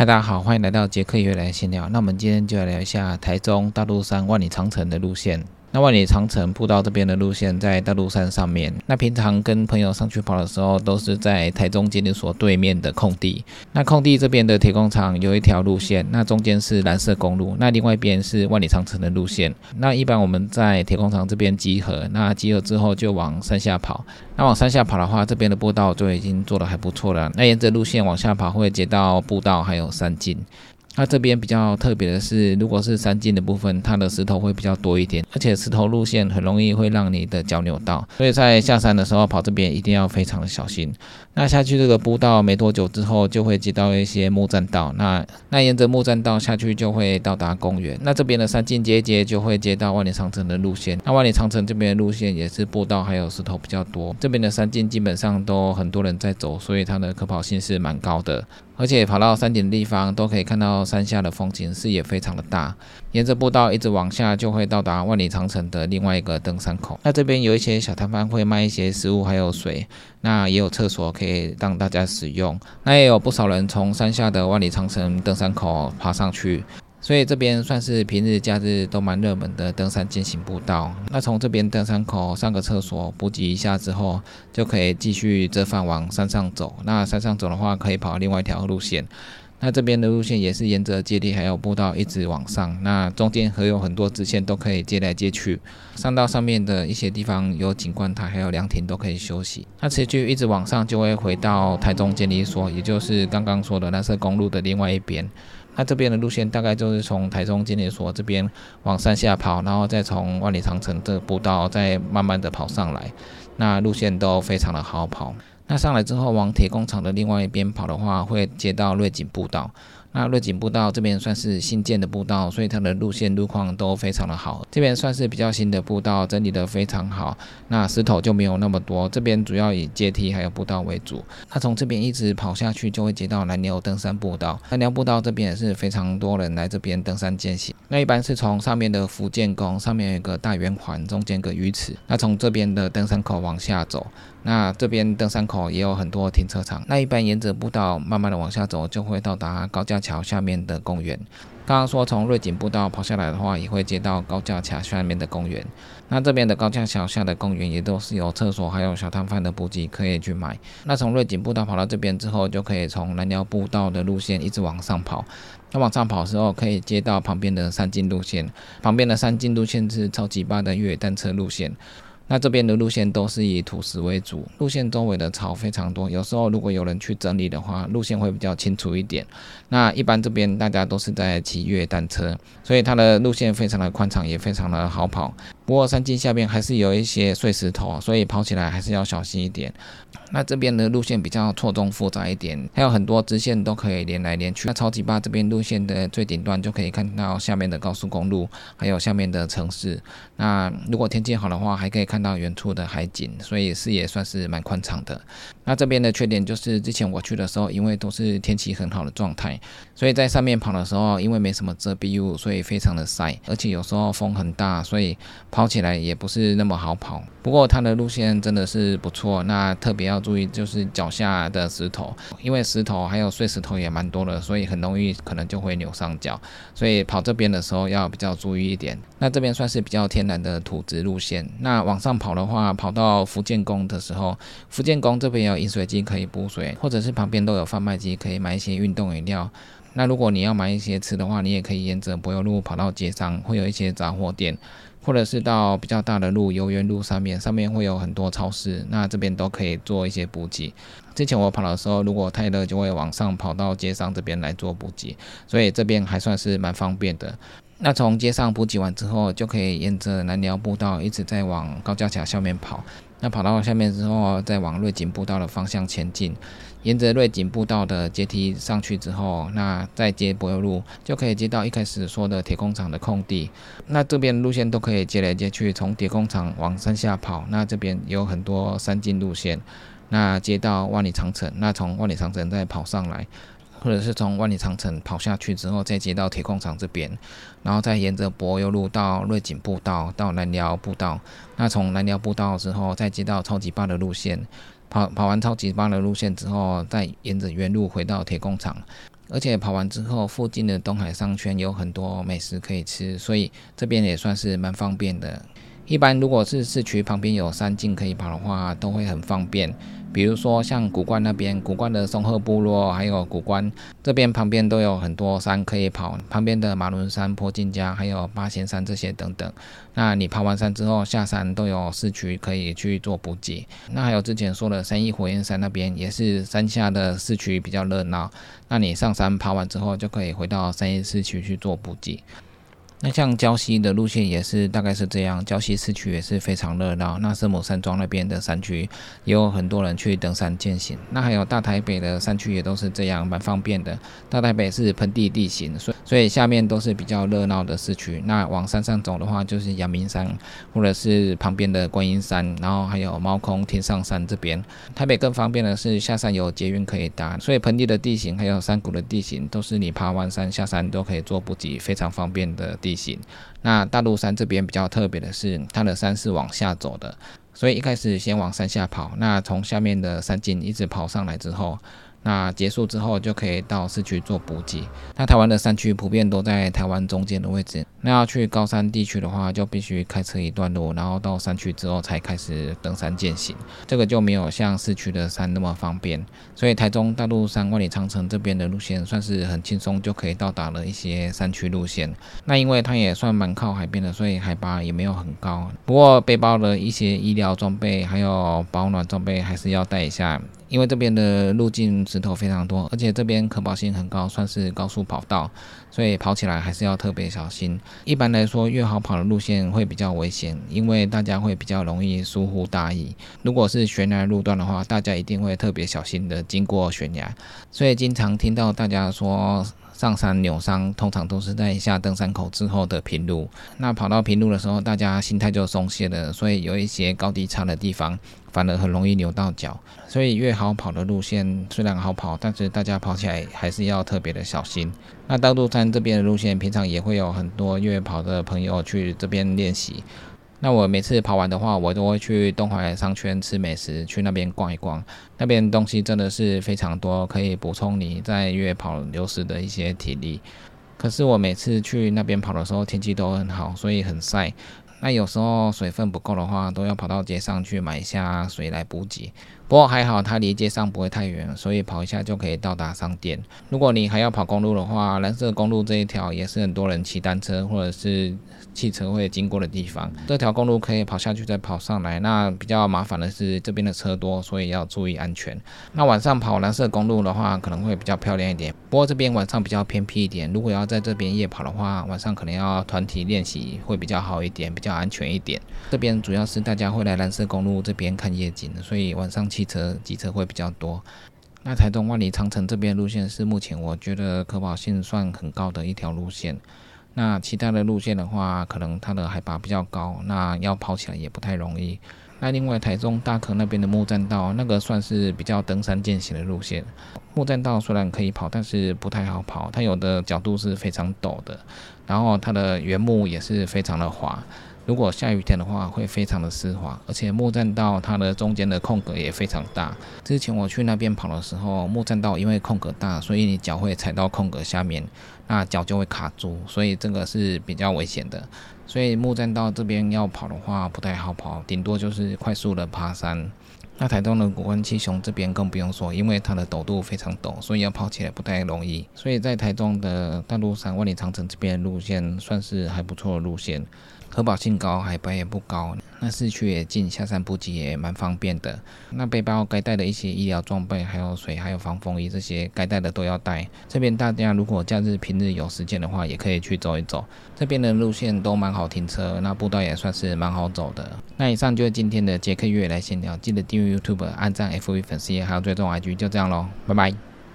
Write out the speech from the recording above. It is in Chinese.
嗨，大家好，欢迎来到杰克约来闲聊。那我们今天就来聊一下台中大肚山万里长城的路线。那万里长城步道这边的路线在大肚山上面。那平常跟朋友上去跑的时候，都是在台中监理所对面的空地。那空地这边的铁工厂有一条路线，那中间是蓝色公路，那另外一边是万里长城的路线。那一般我们在铁工厂这边集合，那集合之后就往山下跑。那往山下跑的话，这边的步道就已经做得还不错了。那沿着路线往下跑，会接到步道还有山径。那这边比较特别的是，如果是山径的部分，它的石头会比较多一点，而且石头路线很容易会让你的脚扭到，所以在下山的时候跑这边一定要非常的小心。那下去这个步道没多久之后，就会接到一些木栈道，那那沿着木栈道下去就会到达公园。那这边的山径接一接就会接到万里长城的路线。那万里长城这边的路线也是步道还有石头比较多，这边的山径基本上都很多人在走，所以它的可跑性是蛮高的。而且跑到山顶的地方都可以看到山下的风景，视野非常的大。沿着步道一直往下，就会到达万里长城的另外一个登山口。那这边有一些小摊贩会卖一些食物还有水，那也有厕所可以让大家使用。那也有不少人从山下的万里长城登山口爬上去。所以这边算是平日假日都蛮热门的登山进行步道。那从这边登山口上个厕所补给一下之后，就可以继续折返往山上走。那山上走的话，可以跑另外一条路线。那这边的路线也是沿着阶梯还有步道一直往上。那中间还有很多支线都可以接来接去。上到上面的一些地方有景观台还有凉亭都可以休息。那持续一直往上就会回到台中监理所，也就是刚刚说的那色公路的另外一边。那这边的路线大概就是从台中监理所这边往山下跑，然后再从万里长城这步道再慢慢的跑上来。那路线都非常的好跑。那上来之后往铁工厂的另外一边跑的话，会接到瑞景步道。那瑞景步道这边算是新建的步道，所以它的路线路况都非常的好。这边算是比较新的步道，整理的非常好。那石头就没有那么多，这边主要以阶梯还有步道为主。那从这边一直跑下去，就会接到南牛登山步道。南牛步道这边也是非常多人来这边登山践行。那一般是从上面的福建宫，上面有一个大圆环，中间个鱼池。那从这边的登山口往下走，那这边登山口也有很多停车场。那一般沿着步道慢慢的往下走，就会到达高架桥下面的公园。刚刚说从瑞景步道跑下来的话，也会接到高架桥下面的公园。那这边的高架桥下的公园也都是有厕所，还有小摊贩的补给可以去买。那从瑞景步道跑到这边之后，就可以从南寮步道的路线一直往上跑。那往上跑的时候，可以接到旁边的山径路线。旁边的山径路线是超级八的越野单车路线。那这边的路线都是以土石为主，路线周围的草非常多。有时候如果有人去整理的话，路线会比较清楚一点。那一般这边大家都是在骑越野单车，所以它的路线非常的宽敞，也非常的好跑。不过山径下边还是有一些碎石头，所以跑起来还是要小心一点。那这边的路线比较错综复杂一点，还有很多支线都可以连来连去。那超级八这边路线的最顶端就可以看到下面的高速公路，还有下面的城市。那如果天气好的话，还可以看到远处的海景，所以视野算是蛮宽敞的。那这边的缺点就是之前我去的时候，因为都是天气很好的状态，所以在上面跑的时候，因为没什么遮蔽物，所以非常的晒，而且有时候风很大，所以。跑起来也不是那么好跑，不过它的路线真的是不错。那特别要注意就是脚下的石头，因为石头还有碎石头也蛮多的，所以很容易可能就会扭伤脚。所以跑这边的时候要比较注意一点。那这边算是比较天然的土质路线。那往上跑的话，跑到福建宫的时候，福建宫这边有饮水机可以补水，或者是旁边都有贩卖机可以买一些运动饮料。那如果你要买一些吃的话，你也可以沿着柏油路跑到街上，会有一些杂货店。或者是到比较大的路，游园路上面，上面会有很多超市，那这边都可以做一些补给。之前我跑的时候，如果太热，就会往上跑到街上这边来做补给，所以这边还算是蛮方便的。那从街上补给完之后，就可以沿着南寮步道一直在往高架桥下面跑。那跑到下面之后，再往瑞景步道的方向前进，沿着瑞景步道的阶梯上去之后，那再接柏油路，就可以接到一开始说的铁工厂的空地。那这边路线都可以接来接去，从铁工厂往山下跑。那这边有很多山径路线，那接到万里长城，那从万里长城再跑上来。或者是从万里长城跑下去之后，再接到铁矿厂这边，然后再沿着柏油路到瑞景步道，到南寮步道。那从南寮步道之后，再接到超级八的路线，跑跑完超级八的路线之后，再沿着原路回到铁工厂。而且跑完之后，附近的东海商圈有很多美食可以吃，所以这边也算是蛮方便的。一般如果是市区旁边有山径可以跑的话，都会很方便。比如说像古关那边，古关的松鹤部落，还有古关这边旁边都有很多山可以跑，旁边的马伦山、坡金家，还有八仙山这些等等。那你爬完山之后下山都有市区可以去做补给。那还有之前说的三义火焰山那边也是山下的市区比较热闹，那你上山爬完之后就可以回到三义市区去做补给。那像礁溪的路线也是大概是这样，礁溪市区也是非常热闹。那圣母山庄那边的山区也有很多人去登山健行。那还有大台北的山区也都是这样，蛮方便的。大台北是盆地地形，所所以下面都是比较热闹的市区。那往山上走的话，就是阳明山或者是旁边的观音山，然后还有猫空天上山这边。台北更方便的是下山有捷运可以搭，所以盆地的地形还有山谷的地形都是你爬完山下山都可以做补给，非常方便的。地形，那大陆山这边比较特别的是，它的山是往下走的，所以一开始先往山下跑，那从下面的山径一直跑上来之后。那结束之后就可以到市区做补给。那台湾的山区普遍都在台湾中间的位置。那要去高山地区的话，就必须开车一段路，然后到山区之后才开始登山践行。这个就没有像市区的山那么方便。所以台中大陆山万里长城这边的路线算是很轻松就可以到达了一些山区路线。那因为它也算蛮靠海边的，所以海拔也没有很高。不过背包的一些医疗装备还有保暖装备还是要带一下。因为这边的路径石头非常多，而且这边可跑性很高，算是高速跑道，所以跑起来还是要特别小心。一般来说，越好跑的路线会比较危险，因为大家会比较容易疏忽大意。如果是悬崖路段的话，大家一定会特别小心的经过悬崖。所以经常听到大家说。上山扭伤，通常都是在下登山口之后的平路。那跑到平路的时候，大家心态就松懈了，所以有一些高低差的地方，反而很容易扭到脚。所以越好跑的路线虽然好跑，但是大家跑起来还是要特别的小心。那大肚山这边的路线，平常也会有很多越野跑的朋友去这边练习。那我每次跑完的话，我都会去东海商圈吃美食，去那边逛一逛。那边东西真的是非常多，可以补充你在越跑流失的一些体力。可是我每次去那边跑的时候，天气都很好，所以很晒。那有时候水分不够的话，都要跑到街上去买一下水来补给。不过还好，它离街上不会太远，所以跑一下就可以到达商店。如果你还要跑公路的话，蓝色公路这一条也是很多人骑单车或者是汽车会经过的地方。这条公路可以跑下去再跑上来。那比较麻烦的是这边的车多，所以要注意安全。那晚上跑蓝色公路的话，可能会比较漂亮一点。不过这边晚上比较偏僻一点，如果要在这边夜跑的话，晚上可能要团体练习会比较好一点，比较安全一点。这边主要是大家会来蓝色公路这边看夜景，所以晚上。汽车、机车会比较多。那台中万里长城这边路线是目前我觉得可跑性算很高的一条路线。那其他的路线的话，可能它的海拔比较高，那要跑起来也不太容易。那另外台中大坑那边的木栈道，那个算是比较登山健行的路线。木栈道虽然可以跑，但是不太好跑，它有的角度是非常陡的，然后它的原木也是非常的滑。如果下雨天的话，会非常的湿滑，而且木栈道它的中间的空格也非常大。之前我去那边跑的时候，木栈道因为空格大，所以你脚会踩到空格下面，那脚就会卡住，所以这个是比较危险的。所以木栈道这边要跑的话不太好跑，顶多就是快速的爬山。那台东的古关七雄这边更不用说，因为它的陡度非常陡，所以要跑起来不太容易。所以在台中的大陆山万里长城这边路线算是还不错的路线。可保性高，海拔也不高，那市区也近，下山补给也蛮方便的。那背包该带的一些医疗装备，还有水，还有防风衣这些该带的都要带。这边大家如果假日平日有时间的话，也可以去走一走。这边的路线都蛮好停车，那步道也算是蛮好走的。那以上就是今天的杰克月来闲聊，记得订阅 YouTube、按赞 FV 粉丝页，还有追踪 IG，就这样喽，拜拜。